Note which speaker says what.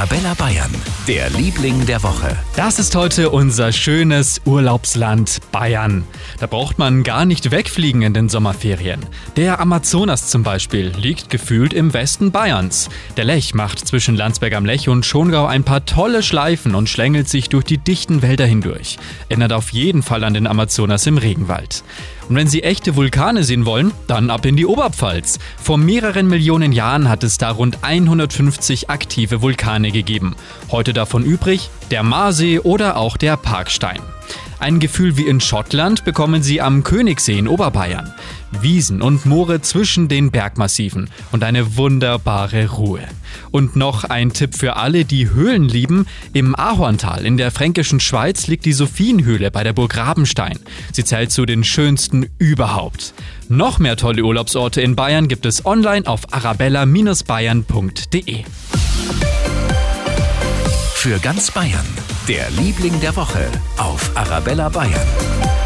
Speaker 1: Arabella Bayern, der Liebling der Woche.
Speaker 2: Das ist heute unser schönes Urlaubsland Bayern. Da braucht man gar nicht wegfliegen in den Sommerferien. Der Amazonas zum Beispiel liegt gefühlt im Westen Bayerns. Der Lech macht zwischen Landsberg am Lech und Schongau ein paar tolle Schleifen und schlängelt sich durch die dichten Wälder hindurch. Erinnert auf jeden Fall an den Amazonas im Regenwald. Und wenn Sie echte Vulkane sehen wollen, dann ab in die Oberpfalz. Vor mehreren Millionen Jahren hat es da rund 150 aktive Vulkane gegeben. Heute davon übrig der Marsee oder auch der Parkstein. Ein Gefühl wie in Schottland bekommen Sie am Königssee in Oberbayern. Wiesen und Moore zwischen den Bergmassiven und eine wunderbare Ruhe. Und noch ein Tipp für alle, die Höhlen lieben. Im Ahorntal in der fränkischen Schweiz liegt die Sophienhöhle bei der Burg Rabenstein. Sie zählt zu den schönsten überhaupt. Noch mehr tolle Urlaubsorte in Bayern gibt es online auf arabella-bayern.de.
Speaker 1: Für ganz Bayern, der Liebling der Woche auf Arabella Bayern.